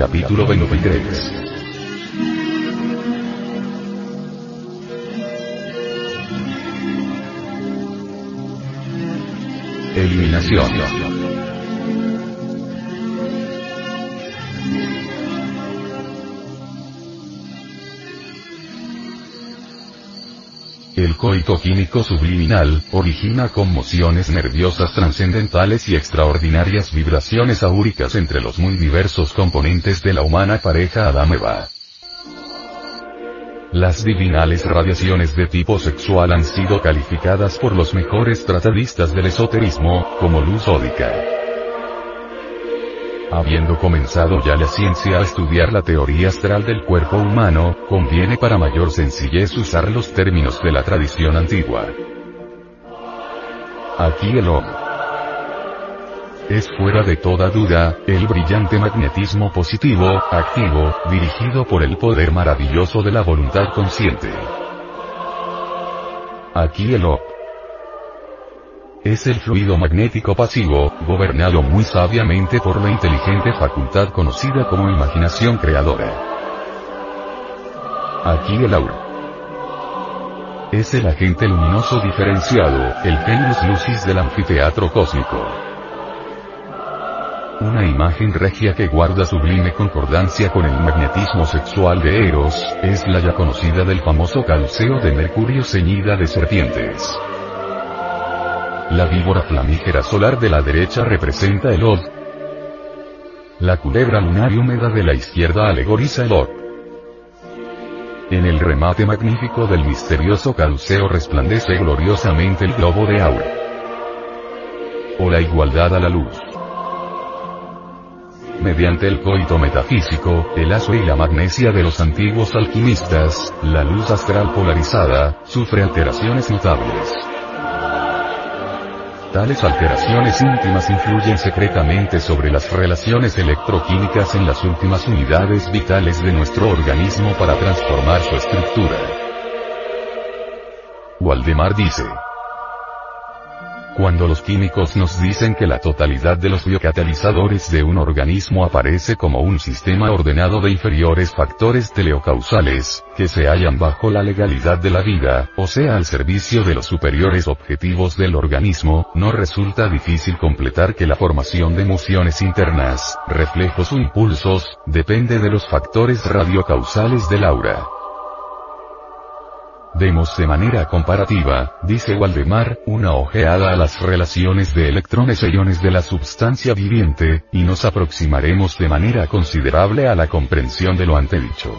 Capítulo 23 Eliminación El coito químico subliminal, origina conmociones nerviosas trascendentales y extraordinarias vibraciones aúricas entre los muy diversos componentes de la humana pareja Adameva. Las divinales radiaciones de tipo sexual han sido calificadas por los mejores tratadistas del esoterismo, como luz ódica. Habiendo comenzado ya la ciencia a estudiar la teoría astral del cuerpo humano, conviene para mayor sencillez usar los términos de la tradición antigua. Aquí el hombre es fuera de toda duda, el brillante magnetismo positivo, activo, dirigido por el poder maravilloso de la voluntad consciente. Aquí el O es el fluido magnético pasivo, gobernado muy sabiamente por la inteligente facultad conocida como imaginación creadora. Aquí el aura. Es el agente luminoso diferenciado, el genius lucis del anfiteatro cósmico. Una imagen regia que guarda sublime concordancia con el magnetismo sexual de Eros, es la ya conocida del famoso calceo de Mercurio ceñida de serpientes. La víbora flamígera solar de la derecha representa el Od. La culebra lunar y húmeda de la izquierda alegoriza el Od. En el remate magnífico del misterioso calceo resplandece gloriosamente el globo de aura. O la igualdad a la luz. Mediante el coito metafísico, el aso y la magnesia de los antiguos alquimistas, la luz astral polarizada, sufre alteraciones notables. Tales alteraciones íntimas influyen secretamente sobre las relaciones electroquímicas en las últimas unidades vitales de nuestro organismo para transformar su estructura. Waldemar dice, cuando los químicos nos dicen que la totalidad de los biocatalizadores de un organismo aparece como un sistema ordenado de inferiores factores teleocausales, que se hallan bajo la legalidad de la vida, o sea al servicio de los superiores objetivos del organismo, no resulta difícil completar que la formación de emociones internas, reflejos o impulsos, depende de los factores radiocausales del aura. Demos de manera comparativa, dice Waldemar, una ojeada a las relaciones de electrones e iones de la substancia viviente, y nos aproximaremos de manera considerable a la comprensión de lo antedicho.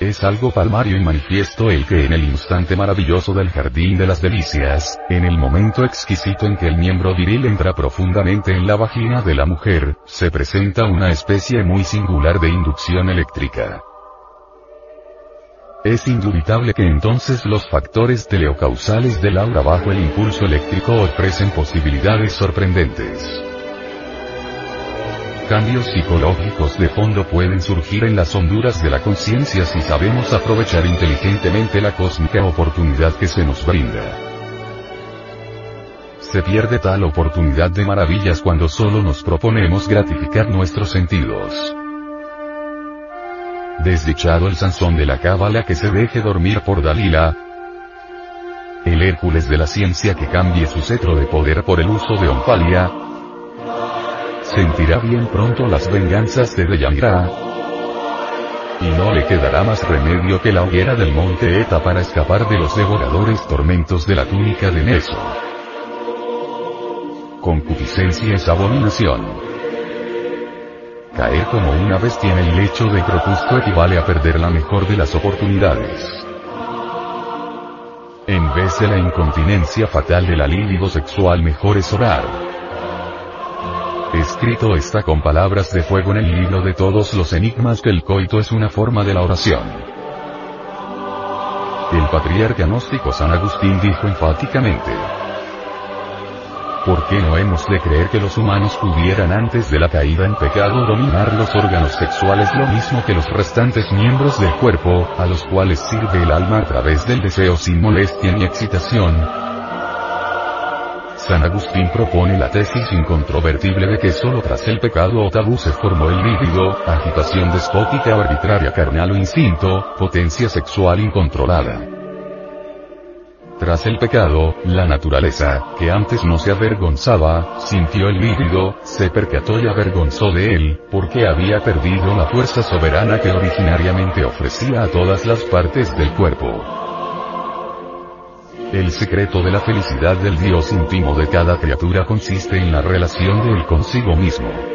Es algo palmario y manifiesto el que en el instante maravilloso del jardín de las delicias, en el momento exquisito en que el miembro viril entra profundamente en la vagina de la mujer, se presenta una especie muy singular de inducción eléctrica. Es indubitable que entonces los factores teleocausales del aura bajo el impulso eléctrico ofrecen posibilidades sorprendentes. Cambios psicológicos de fondo pueden surgir en las honduras de la conciencia si sabemos aprovechar inteligentemente la cósmica oportunidad que se nos brinda. Se pierde tal oportunidad de maravillas cuando solo nos proponemos gratificar nuestros sentidos. Desdichado el Sansón de la cábala que se deje dormir por Dalila. El Hércules de la ciencia que cambie su cetro de poder por el uso de Onfalia. Sentirá bien pronto las venganzas de Deyanira. y no le quedará más remedio que la hoguera del monte Eta para escapar de los devoradores tormentos de la túnica de Neso. Concupiscencia es abominación. Caer como una bestia en el lecho de Crepusco equivale a perder la mejor de las oportunidades. En vez de la incontinencia fatal de la libido sexual mejor es orar. Escrito está con palabras de fuego en el libro de todos los enigmas que el coito es una forma de la oración. El patriarca gnóstico San Agustín dijo enfáticamente, ¿Por qué no hemos de creer que los humanos pudieran antes de la caída en pecado dominar los órganos sexuales lo mismo que los restantes miembros del cuerpo, a los cuales sirve el alma a través del deseo sin molestia ni excitación? San Agustín propone la tesis incontrovertible de que solo tras el pecado o tabú se formó el líbido, agitación despótica arbitraria carnal o instinto, potencia sexual incontrolada. Tras el pecado, la naturaleza, que antes no se avergonzaba, sintió el líbido, se percató y avergonzó de él, porque había perdido la fuerza soberana que originariamente ofrecía a todas las partes del cuerpo. El secreto de la felicidad del Dios íntimo de cada criatura consiste en la relación de él consigo mismo.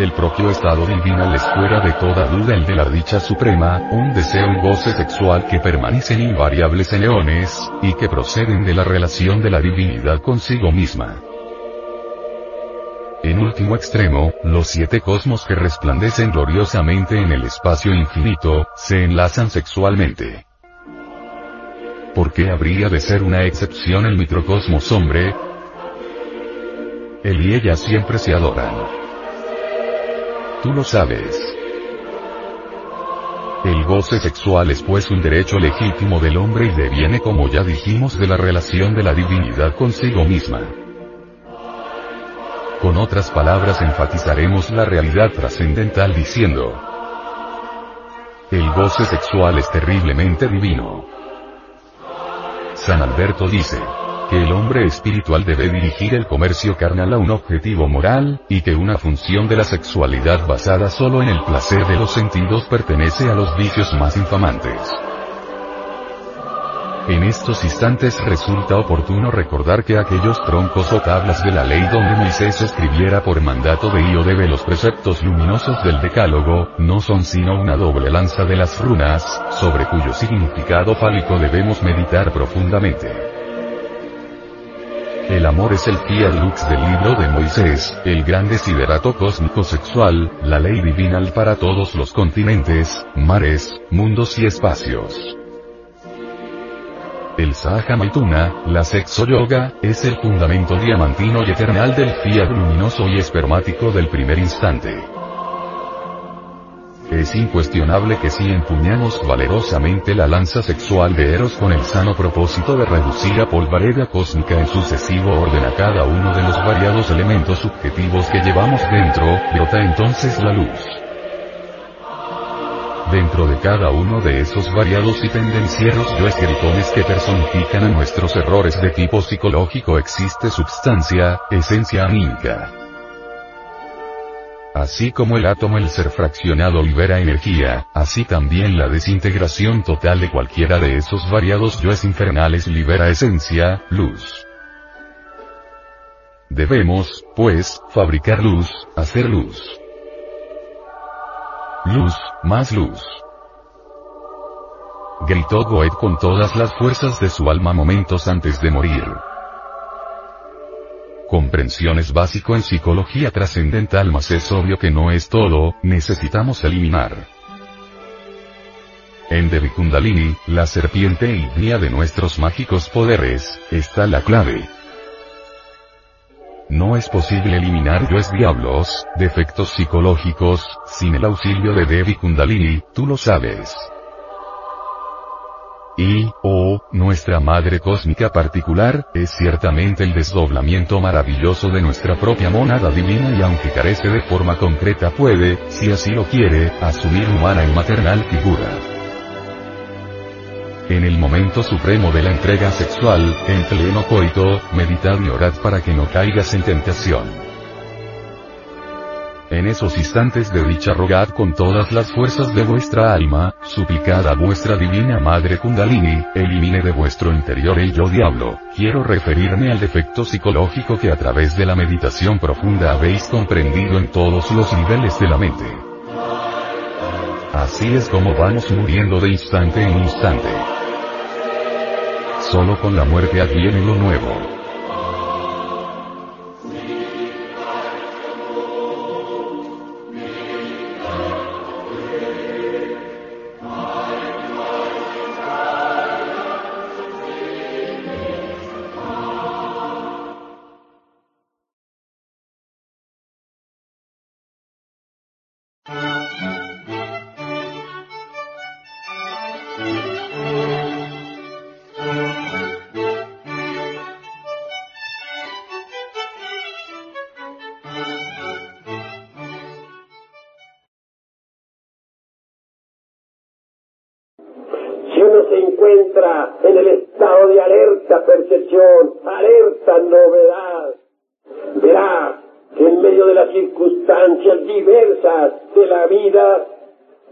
El propio estado divino es fuera de toda duda el de la dicha suprema, un deseo y goce sexual que permanecen invariables en leones, y que proceden de la relación de la divinidad consigo misma. En último extremo, los siete cosmos que resplandecen gloriosamente en el espacio infinito, se enlazan sexualmente. ¿Por qué habría de ser una excepción el microcosmos hombre? Él y ella siempre se adoran. Tú lo sabes. El goce sexual es pues un derecho legítimo del hombre y deviene como ya dijimos de la relación de la divinidad consigo misma. Con otras palabras enfatizaremos la realidad trascendental diciendo, el goce sexual es terriblemente divino. San Alberto dice, que el hombre espiritual debe dirigir el comercio carnal a un objetivo moral, y que una función de la sexualidad basada solo en el placer de los sentidos pertenece a los vicios más infamantes. En estos instantes resulta oportuno recordar que aquellos troncos o tablas de la ley donde Moisés escribiera por mandato de Iodebe los preceptos luminosos del decálogo, no son sino una doble lanza de las runas, sobre cuyo significado fálico debemos meditar profundamente. El amor es el fiat lux del libro de Moisés, el gran desiderato cósmico sexual, la ley divina para todos los continentes, mares, mundos y espacios. El Sahaja Maituna, la sexo yoga, es el fundamento diamantino y eternal del fiat luminoso y espermático del primer instante. Es incuestionable que si empuñamos valerosamente la lanza sexual de Eros con el sano propósito de reducir a polvareda cósmica en sucesivo orden a cada uno de los variados elementos subjetivos que llevamos dentro, brota entonces la luz. Dentro de cada uno de esos variados y tendencieros yoes gritones que personifican a nuestros errores de tipo psicológico existe substancia, esencia anímica. Así como el átomo el ser fraccionado libera energía, así también la desintegración total de cualquiera de esos variados yoes infernales libera esencia, luz. Debemos, pues, fabricar luz, hacer luz. Luz, más luz. Gritó Goethe con todas las fuerzas de su alma momentos antes de morir. Comprensión es básico en psicología trascendental, mas es obvio que no es todo, necesitamos eliminar. En Devi Kundalini, la serpiente ígnea de nuestros mágicos poderes, está la clave. No es posible eliminar yoes diablos, defectos psicológicos, sin el auxilio de Devi Kundalini, tú lo sabes. Y, oh, nuestra madre cósmica particular, es ciertamente el desdoblamiento maravilloso de nuestra propia monada divina y aunque carece de forma concreta puede, si así lo quiere, asumir humana y maternal figura. En el momento supremo de la entrega sexual, en pleno coito, meditad y orad para que no caigas en tentación. En esos instantes de dicha rogad con todas las fuerzas de vuestra alma, suplicad a vuestra divina Madre Kundalini, elimine de vuestro interior el yo diablo. Quiero referirme al defecto psicológico que a través de la meditación profunda habéis comprendido en todos los niveles de la mente. Así es como vamos muriendo de instante en instante. Solo con la muerte adviene lo nuevo. Percepción, alerta novedad. Verá que en medio de las circunstancias diversas de la vida,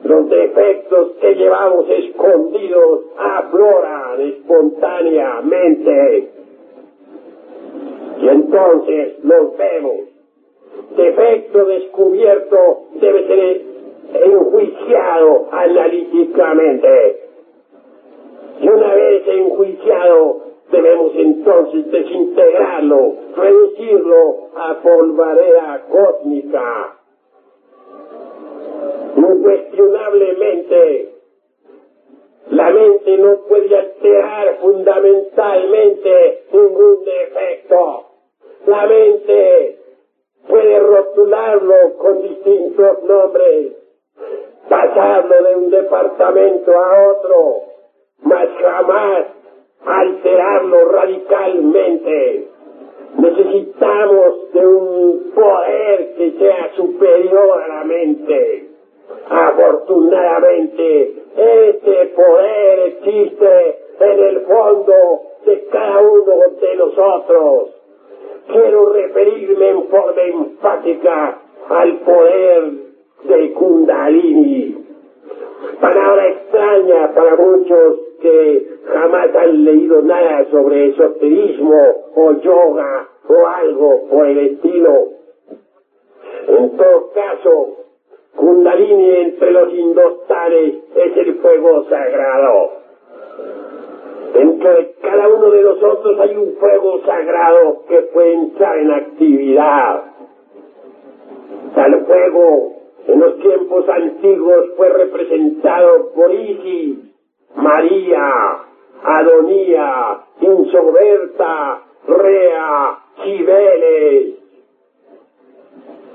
los defectos que llevamos escondidos afloran espontáneamente. Y entonces los vemos. Defecto descubierto debe ser enjuiciado analíticamente y una vez enjuiciado, debemos entonces desintegrarlo, reducirlo a polvareda cósmica. Incuestionablemente, la mente no puede alterar fundamentalmente ningún defecto. La mente puede rotularlo con distintos nombres, pasarlo de un departamento a otro, mas jamás alterarlo radicalmente. Necesitamos de un poder que sea superior a la mente. Afortunadamente, este poder existe en el fondo de cada uno de nosotros. Quiero referirme en forma enfática al poder de Kundalini. Palabra extraña para muchos que jamás han leído nada sobre esoterismo o yoga o algo por el estilo. En todo caso, Kundalini entre los indostanes es el fuego sagrado. Dentro de cada uno de nosotros hay un fuego sagrado que puede entrar en actividad. Tal fuego en los tiempos antiguos fue representado por Isis, María, Adonía, Insoberta, Rea, Cibeles,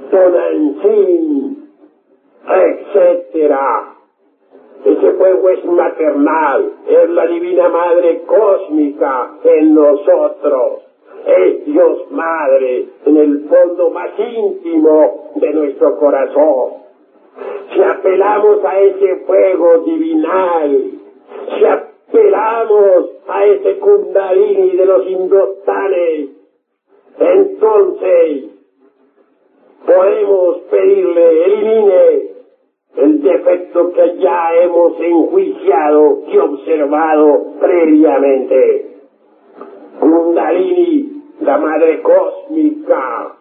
Tonantzin, etc. Ese fuego es maternal, es la divina madre cósmica en nosotros. Es Dios Madre en el fondo más íntimo de nuestro corazón. Si apelamos a ese fuego divinal, si apelamos a ese kundalini de los indostanes, entonces podemos pedirle, elimine el defecto que ya hemos enjuiciado y observado previamente. Kundalini, la madre cósmica,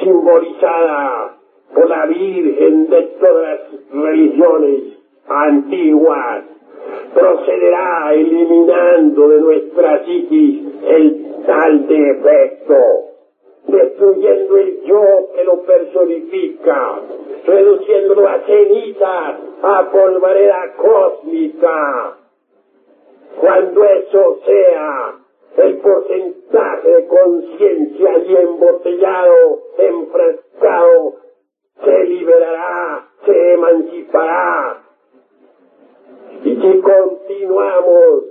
simbolizada por la Virgen de todas las religiones antiguas, procederá eliminando de nuestra psiquis el tal defecto, destruyendo el yo que lo personifica, reduciéndolo a ceniza, a polvareda cósmica. Cuando eso sea, el porcentaje de conciencia y embotellado, enfrescado, se liberará, se emancipará, y si continuamos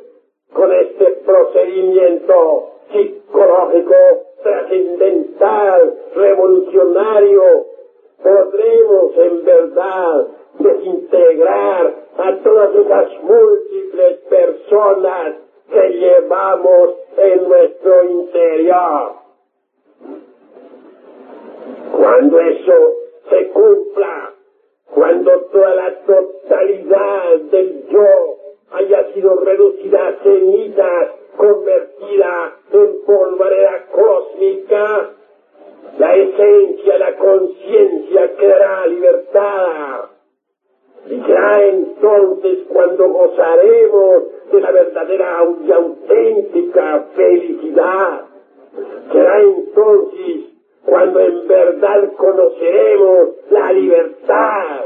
con este procedimiento psicológico trascendental, revolucionario, podremos en verdad desintegrar a todas esas múltiples personas que llevamos en nuestro interior. Cuando eso se cuando toda la totalidad del yo haya sido reducida a cenizas, convertida en polvareda cósmica, la esencia, la conciencia quedará libertada. Y será entonces cuando gozaremos de la verdadera y auténtica felicidad. Será entonces cuando en verdad conoceremos la libertad.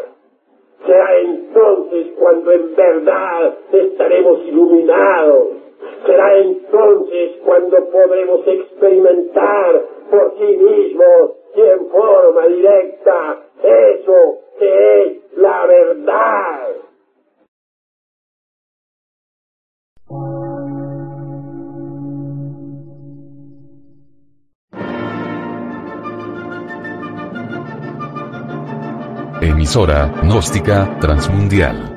Será entonces cuando en verdad estaremos iluminados. Será entonces cuando podremos experimentar por sí mismos y en forma directa eso que es la verdad. Emisora, gnóstica, transmundial.